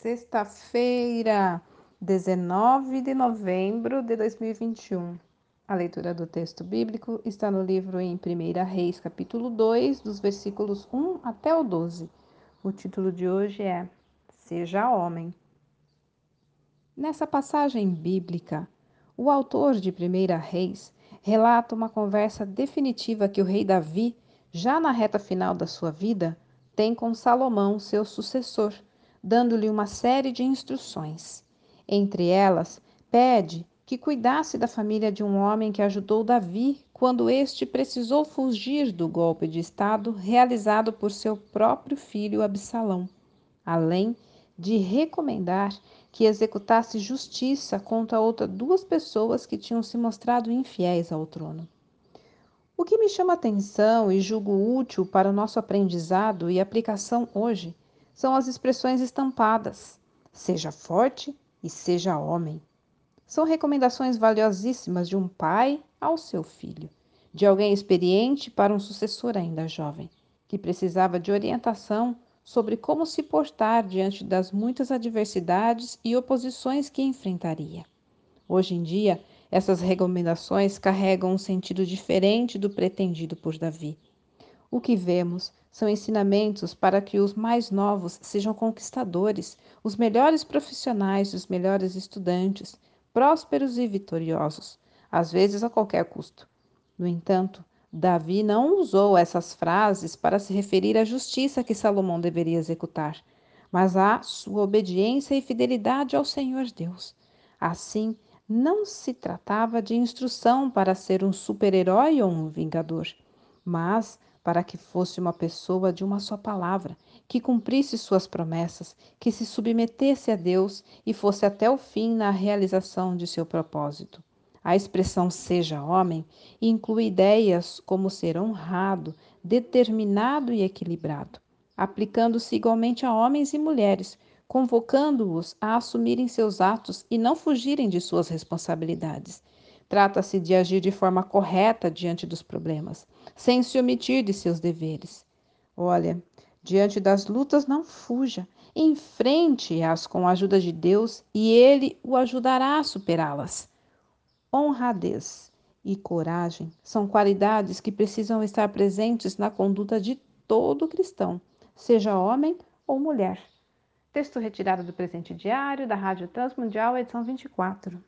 Sexta-feira, 19 de novembro de 2021. A leitura do texto bíblico está no livro em 1 Reis, capítulo 2, dos versículos 1 até o 12. O título de hoje é Seja Homem. Nessa passagem bíblica, o autor de 1 Reis relata uma conversa definitiva que o rei Davi, já na reta final da sua vida, tem com Salomão, seu sucessor dando-lhe uma série de instruções. Entre elas, pede que cuidasse da família de um homem que ajudou Davi quando este precisou fugir do golpe de Estado realizado por seu próprio filho Absalão, além de recomendar que executasse justiça contra outras duas pessoas que tinham se mostrado infiéis ao trono. O que me chama atenção e julgo útil para o nosso aprendizado e aplicação hoje são as expressões estampadas: seja forte e seja homem. São recomendações valiosíssimas de um pai ao seu filho, de alguém experiente para um sucessor ainda jovem, que precisava de orientação sobre como se portar diante das muitas adversidades e oposições que enfrentaria. Hoje em dia, essas recomendações carregam um sentido diferente do pretendido por Davi. O que vemos são ensinamentos para que os mais novos sejam conquistadores, os melhores profissionais, os melhores estudantes, prósperos e vitoriosos, às vezes a qualquer custo. No entanto, Davi não usou essas frases para se referir à justiça que Salomão deveria executar, mas à sua obediência e fidelidade ao Senhor Deus. Assim, não se tratava de instrução para ser um super-herói ou um vingador, mas para que fosse uma pessoa de uma só palavra, que cumprisse suas promessas, que se submetesse a Deus e fosse até o fim na realização de seu propósito. A expressão seja homem inclui ideias como ser honrado, determinado e equilibrado, aplicando-se igualmente a homens e mulheres, convocando-os a assumirem seus atos e não fugirem de suas responsabilidades. Trata-se de agir de forma correta diante dos problemas, sem se omitir de seus deveres. Olha, diante das lutas não fuja, enfrente-as com a ajuda de Deus e ele o ajudará a superá-las. Honradez e coragem são qualidades que precisam estar presentes na conduta de todo cristão, seja homem ou mulher. Texto retirado do presente diário da Rádio Transmundial, edição 24.